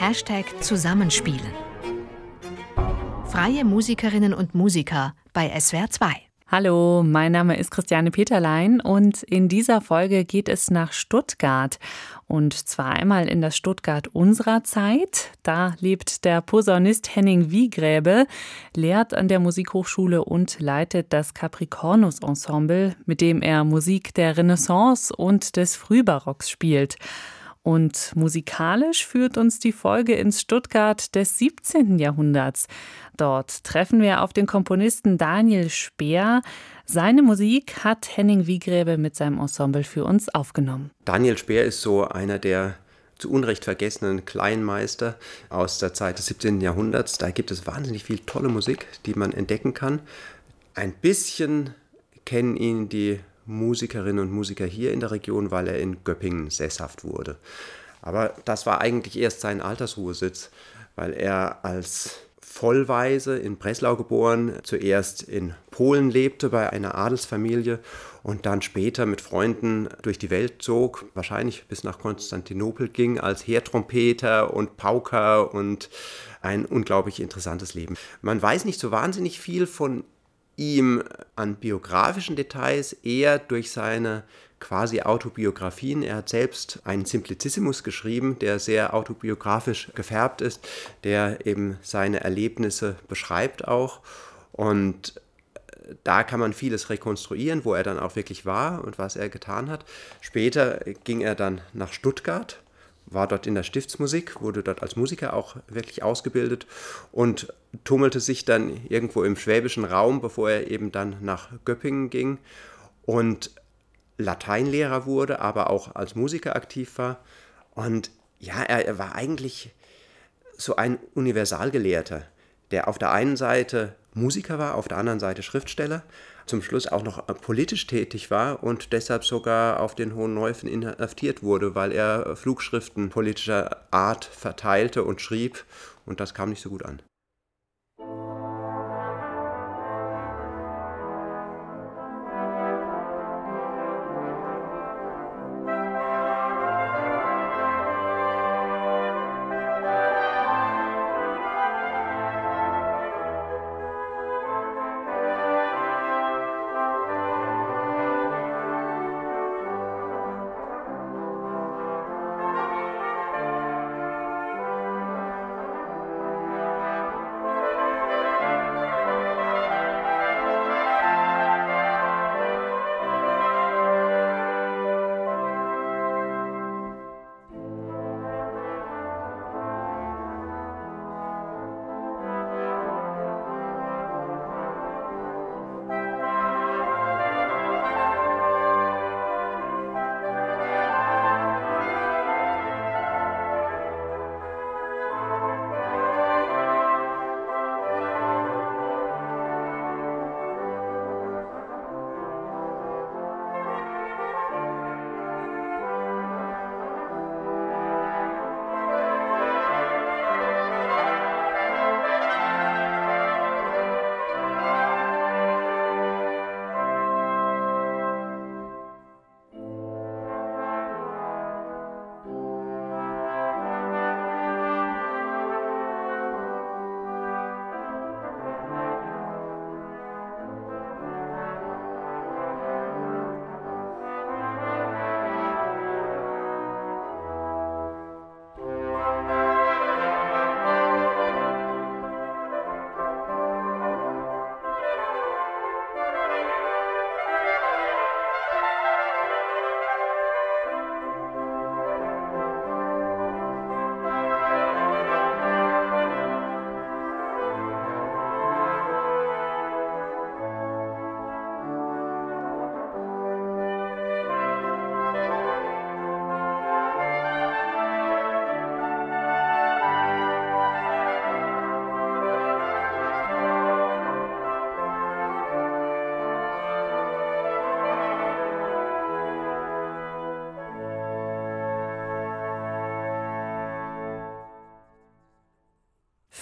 Hashtag Zusammenspielen. Freie Musikerinnen und Musiker bei SWR 2. Hallo, mein Name ist Christiane Peterlein und in dieser Folge geht es nach Stuttgart. Und zwar einmal in das Stuttgart unserer Zeit. Da lebt der Posaunist Henning Wiegräbe, lehrt an der Musikhochschule und leitet das Capricornus Ensemble, mit dem er Musik der Renaissance und des Frühbarocks spielt. Und musikalisch führt uns die Folge ins Stuttgart des 17. Jahrhunderts. Dort treffen wir auf den Komponisten Daniel Speer. Seine Musik hat Henning Wiegräbe mit seinem Ensemble für uns aufgenommen. Daniel Speer ist so einer der zu Unrecht vergessenen Kleinmeister aus der Zeit des 17. Jahrhunderts. Da gibt es wahnsinnig viel tolle Musik, die man entdecken kann. Ein bisschen kennen ihn die Musikerinnen und Musiker hier in der Region, weil er in Göppingen sesshaft wurde. Aber das war eigentlich erst sein Altersruhesitz, weil er als Vollweise in Breslau geboren, zuerst in Polen lebte bei einer Adelsfamilie und dann später mit Freunden durch die Welt zog, wahrscheinlich bis nach Konstantinopel ging als Heertrompeter und Pauker und ein unglaublich interessantes Leben. Man weiß nicht so wahnsinnig viel von ihm an biografischen Details eher durch seine quasi Autobiografien. Er hat selbst einen Simplicissimus geschrieben, der sehr autobiografisch gefärbt ist, der eben seine Erlebnisse beschreibt auch. Und da kann man vieles rekonstruieren, wo er dann auch wirklich war und was er getan hat. Später ging er dann nach Stuttgart war dort in der Stiftsmusik, wurde dort als Musiker auch wirklich ausgebildet und tummelte sich dann irgendwo im schwäbischen Raum, bevor er eben dann nach Göppingen ging und Lateinlehrer wurde, aber auch als Musiker aktiv war. Und ja, er, war eigentlich so ein Universalgelehrter, der auf der einen Seite Musiker war, auf der anderen Seite Schriftsteller, zum Schluss auch noch äh, politisch tätig war und deshalb sogar auf den Hohen Neufen inhaftiert wurde, weil er Flugschriften politischer Art verteilte und schrieb und das kam nicht so gut an.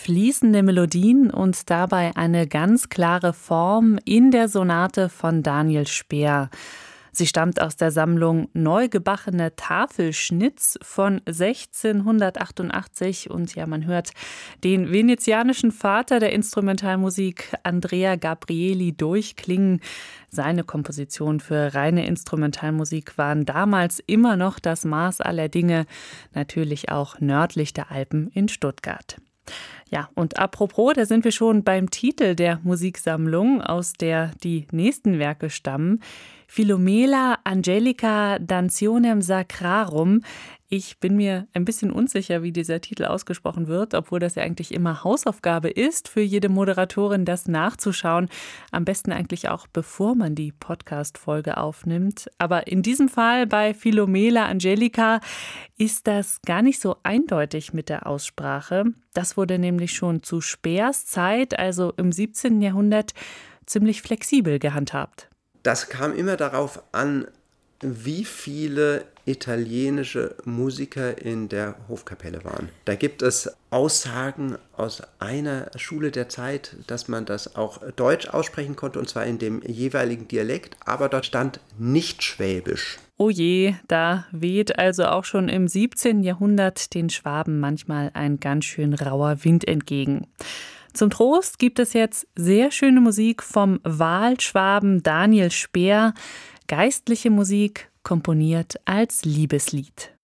Fließende Melodien und dabei eine ganz klare Form in der Sonate von Daniel Speer. Sie stammt aus der Sammlung Neugebachene Tafelschnitz von 1688 und ja, man hört den venezianischen Vater der Instrumentalmusik Andrea Gabrieli durchklingen. Seine Kompositionen für reine Instrumentalmusik waren damals immer noch das Maß aller Dinge, natürlich auch nördlich der Alpen in Stuttgart. Ja, und apropos, da sind wir schon beim Titel der Musiksammlung, aus der die nächsten Werke stammen. Philomela Angelica Dantionem Sacrarum. Ich bin mir ein bisschen unsicher, wie dieser Titel ausgesprochen wird, obwohl das ja eigentlich immer Hausaufgabe ist, für jede Moderatorin das nachzuschauen. Am besten eigentlich auch, bevor man die Podcast-Folge aufnimmt. Aber in diesem Fall bei Philomela Angelica ist das gar nicht so eindeutig mit der Aussprache. Das wurde nämlich schon zu Speers Zeit, also im 17. Jahrhundert, ziemlich flexibel gehandhabt. Das kam immer darauf an, wie viele italienische Musiker in der Hofkapelle waren. Da gibt es Aussagen aus einer Schule der Zeit, dass man das auch deutsch aussprechen konnte, und zwar in dem jeweiligen Dialekt, aber dort stand nicht Schwäbisch. Oh je, da weht also auch schon im 17. Jahrhundert den Schwaben manchmal ein ganz schön rauer Wind entgegen. Zum Trost gibt es jetzt sehr schöne Musik vom Wahlschwaben Daniel Speer geistliche Musik komponiert als Liebeslied.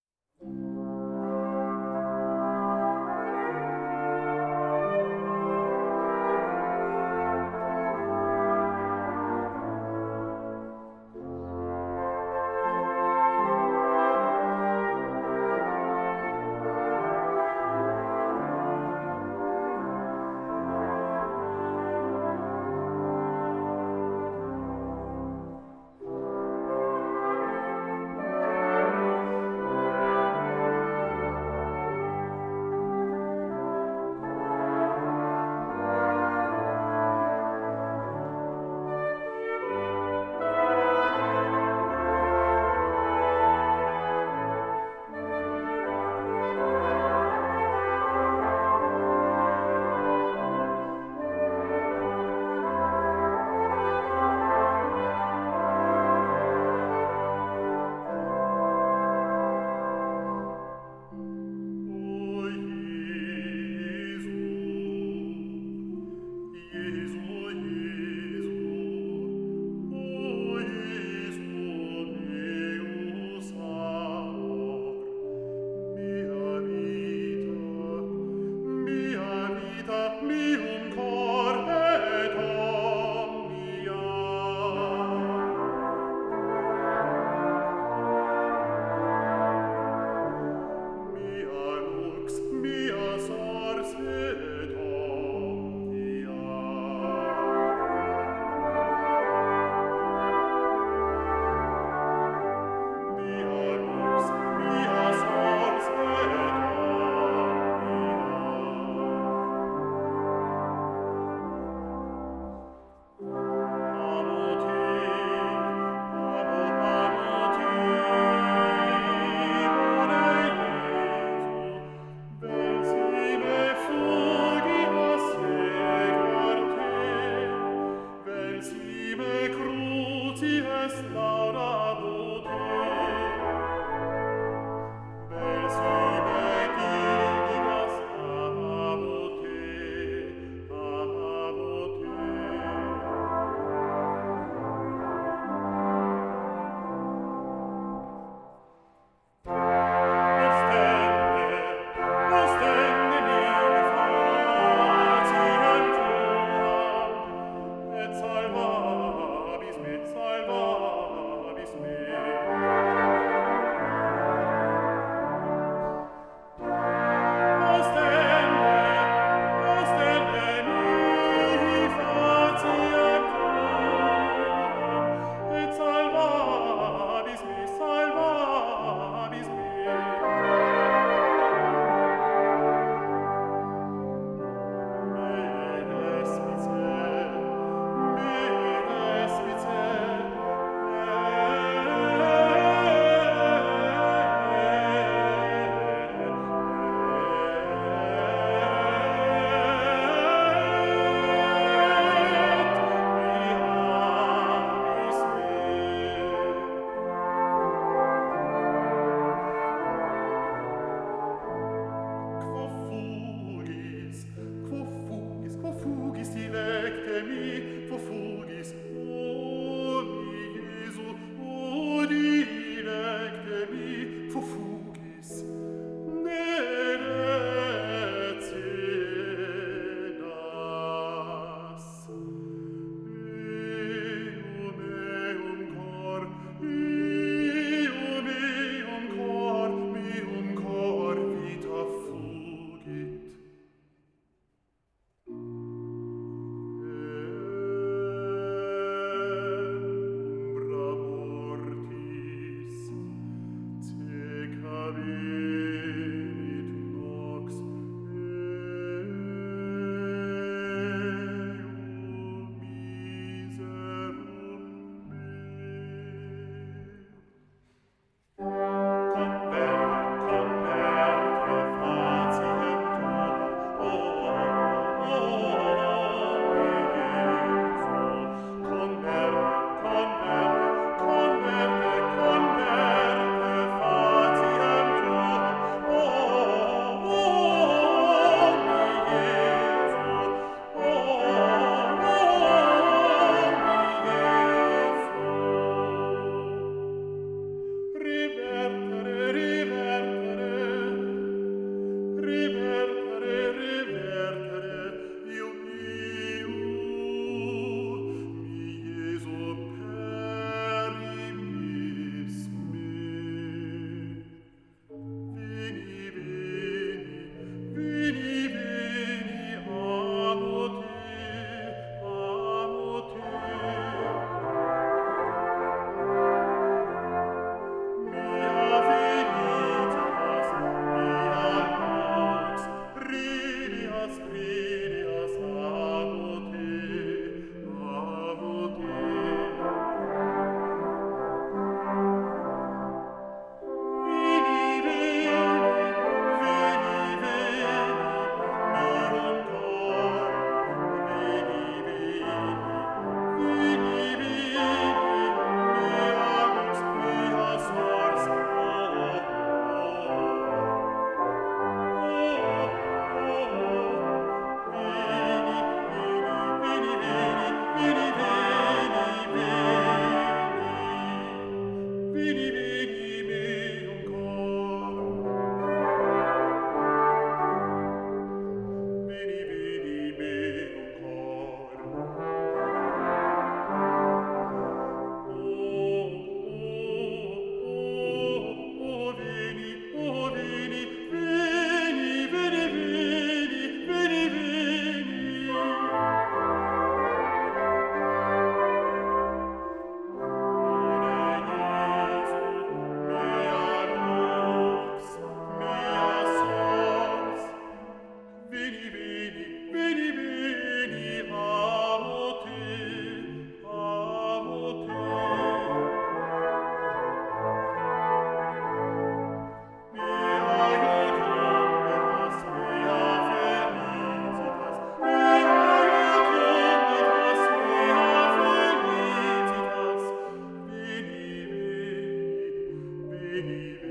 veni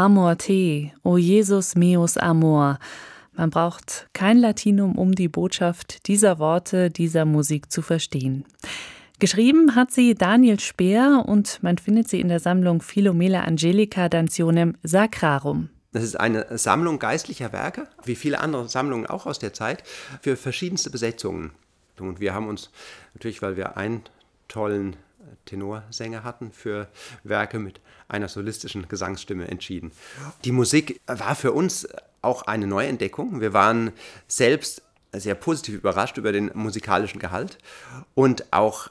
Amor te, o Jesus meus amor. Man braucht kein Latinum, um die Botschaft dieser Worte, dieser Musik zu verstehen. Geschrieben hat sie Daniel Speer und man findet sie in der Sammlung Philomela Angelica Dantionem Sacrarum. Das ist eine Sammlung geistlicher Werke, wie viele andere Sammlungen auch aus der Zeit, für verschiedenste Besetzungen. Und wir haben uns natürlich, weil wir einen tollen Tenorsänger hatten, für Werke mit einer solistischen Gesangsstimme entschieden. Die Musik war für uns auch eine Neuentdeckung. Wir waren selbst sehr positiv überrascht über den musikalischen Gehalt und auch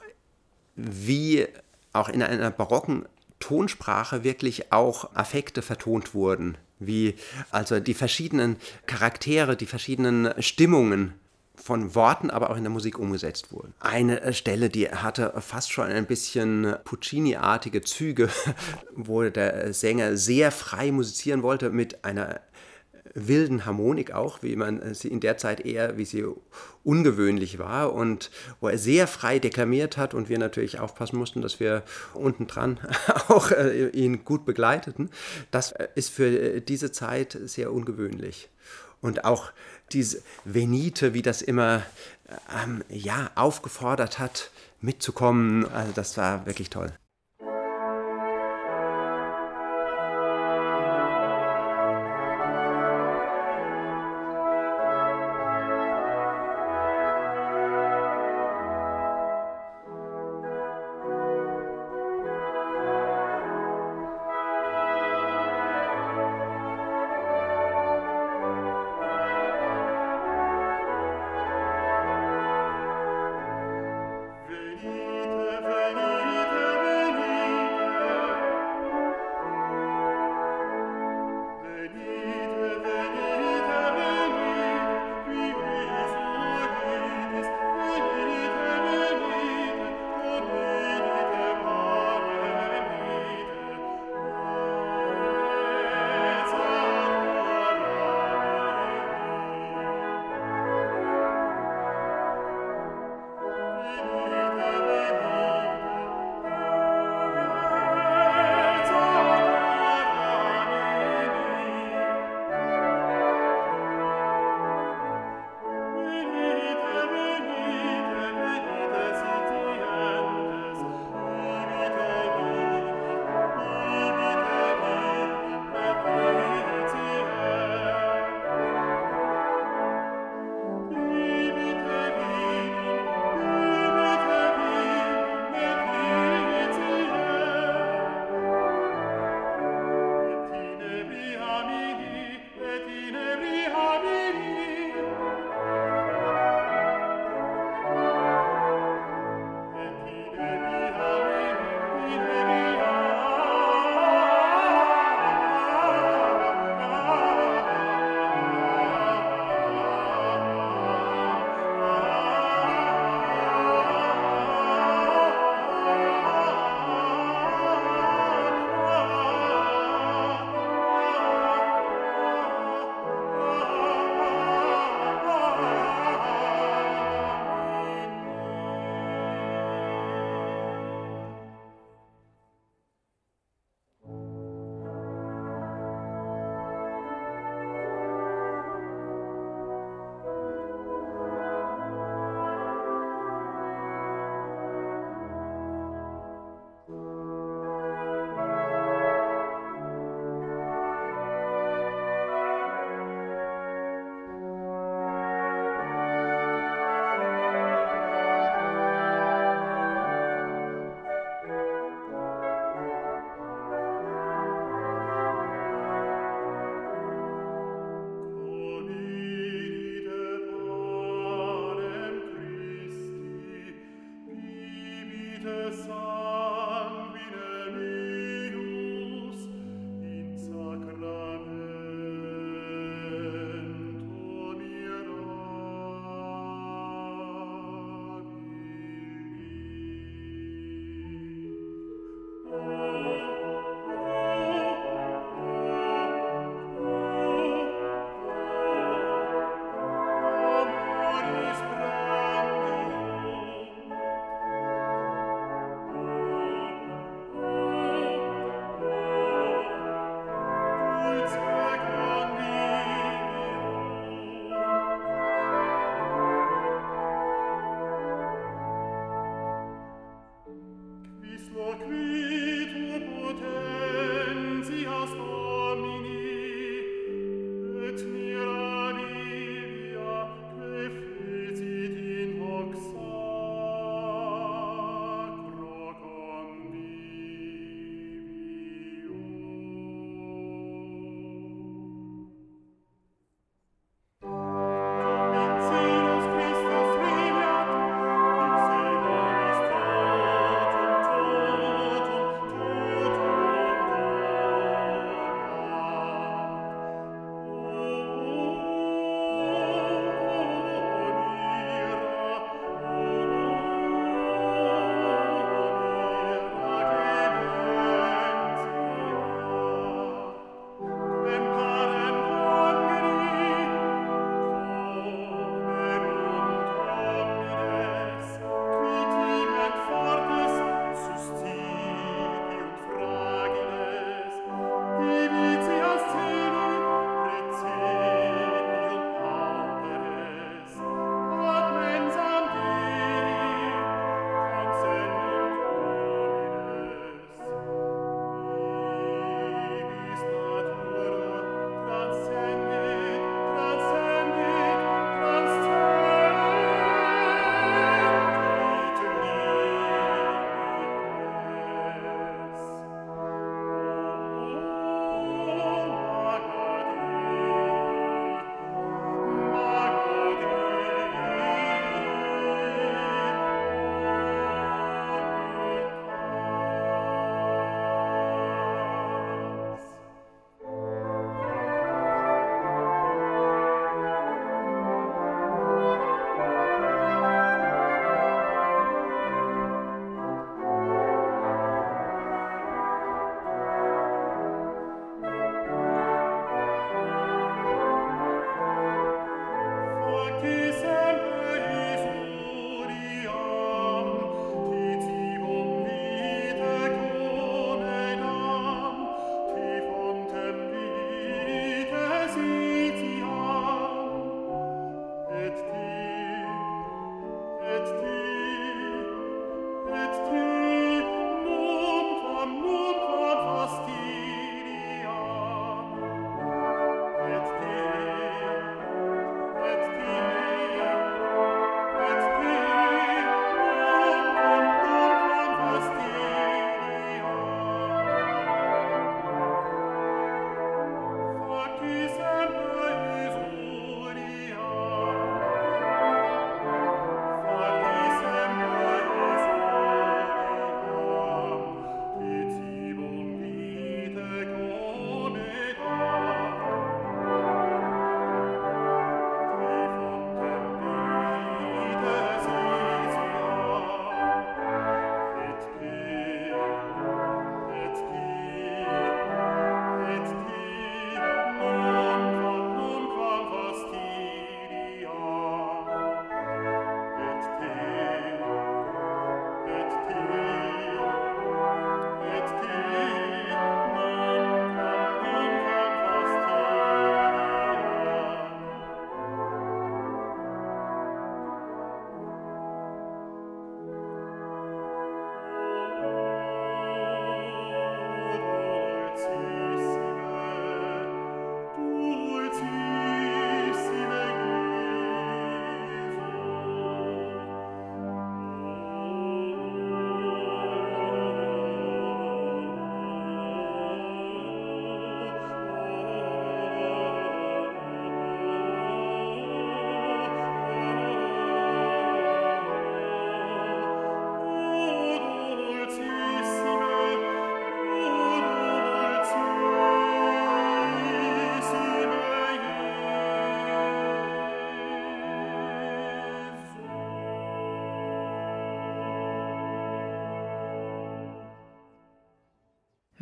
wie auch in einer barocken Tonsprache wirklich auch Affekte vertont wurden, wie also die verschiedenen Charaktere, die verschiedenen Stimmungen von Worten, aber auch in der Musik umgesetzt wurden. Eine äh, Stelle, die hatte fast schon ein bisschen Puccini-artige Züge, wo der Sänger sehr frei musizieren wollte mit einer wilden Harmonik auch, wie man sie in der Zeit eher, wie sie ungewöhnlich war und wo er sehr frei deklamiert hat und wir natürlich aufpassen mussten, dass wir unten dran auch äh, ihn gut begleiteten. Das äh, ist für diese Zeit sehr ungewöhnlich. Und auch diese Venite, wie das immer ähm, ja, aufgefordert hat, mitzukommen, also das war wirklich toll. vite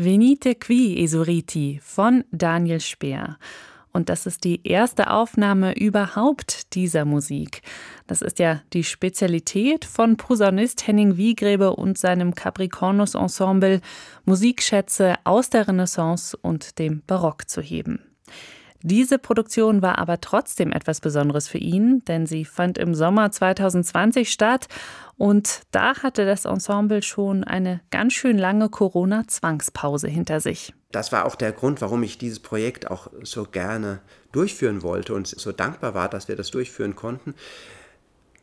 Venite qui, Esuriti von Daniel Speer. Und das ist die erste Aufnahme überhaupt dieser Musik. Das ist ja die Spezialität von Posaunist Henning Wiegrebe und seinem Capricornus Ensemble, Musikschätze aus der Renaissance und dem Barock zu heben. Diese Produktion war aber trotzdem etwas Besonderes für ihn, denn sie fand im Sommer 2020 statt und da hatte das Ensemble schon eine ganz schön lange Corona-Zwangspause hinter sich. Das war auch der Grund, warum ich dieses Projekt auch so gerne durchführen wollte und so dankbar war, dass wir das durchführen konnten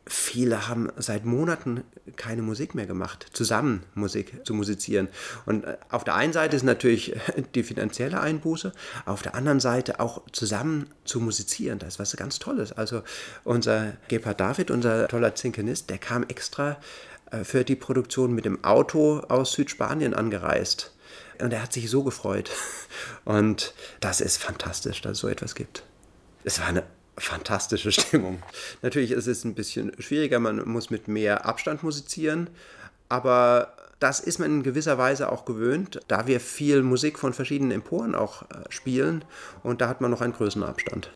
viele haben seit Monaten keine Musik mehr gemacht, zusammen Musik zu musizieren. Und äh, auf der einen Seite ist natürlich die finanzielle Einbuße, auf der anderen Seite auch zusammen zu musizieren. Das ist was ganz Tolles. Also unser Gebhard David, unser toller Zinkenist, der kam extra äh, für die Produktion mit dem Auto aus Südspanien angereist. Und er hat sich so gefreut. Und das ist fantastisch, dass es so etwas gibt. Es war eine fantastische Stimmung. Natürlich ist es ein bisschen schwieriger, man muss mit mehr Abstand musizieren, aber das ist man in gewisser Weise auch gewöhnt, da wir viel Musik von verschiedenen Emporen auch äh, spielen und da hat man noch einen größeren Abstand.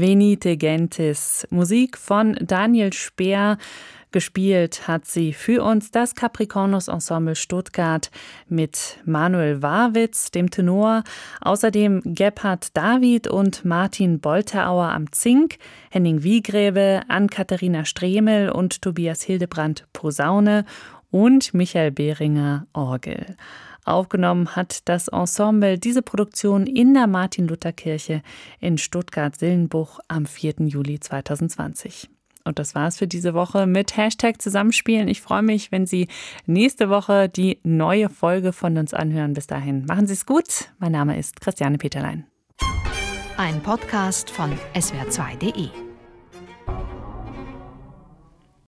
Venite Gentis, Musik von Daniel Speer. Gespielt hat sie für uns das Capricornus Ensemble Stuttgart mit Manuel Warwitz, dem Tenor, außerdem Gebhard David und Martin Bolterauer am Zink, Henning Wiegräbe, Ann-Katharina Stremel und Tobias Hildebrand Posaune und Michael Behringer Orgel. Aufgenommen hat das Ensemble diese Produktion in der Martin-Luther-Kirche in Stuttgart-Sillenbuch am 4. Juli 2020. Und das war's für diese Woche mit Hashtag Zusammenspielen. Ich freue mich, wenn Sie nächste Woche die neue Folge von uns anhören. Bis dahin, machen Sie es gut. Mein Name ist Christiane Peterlein. Ein Podcast von swr2.de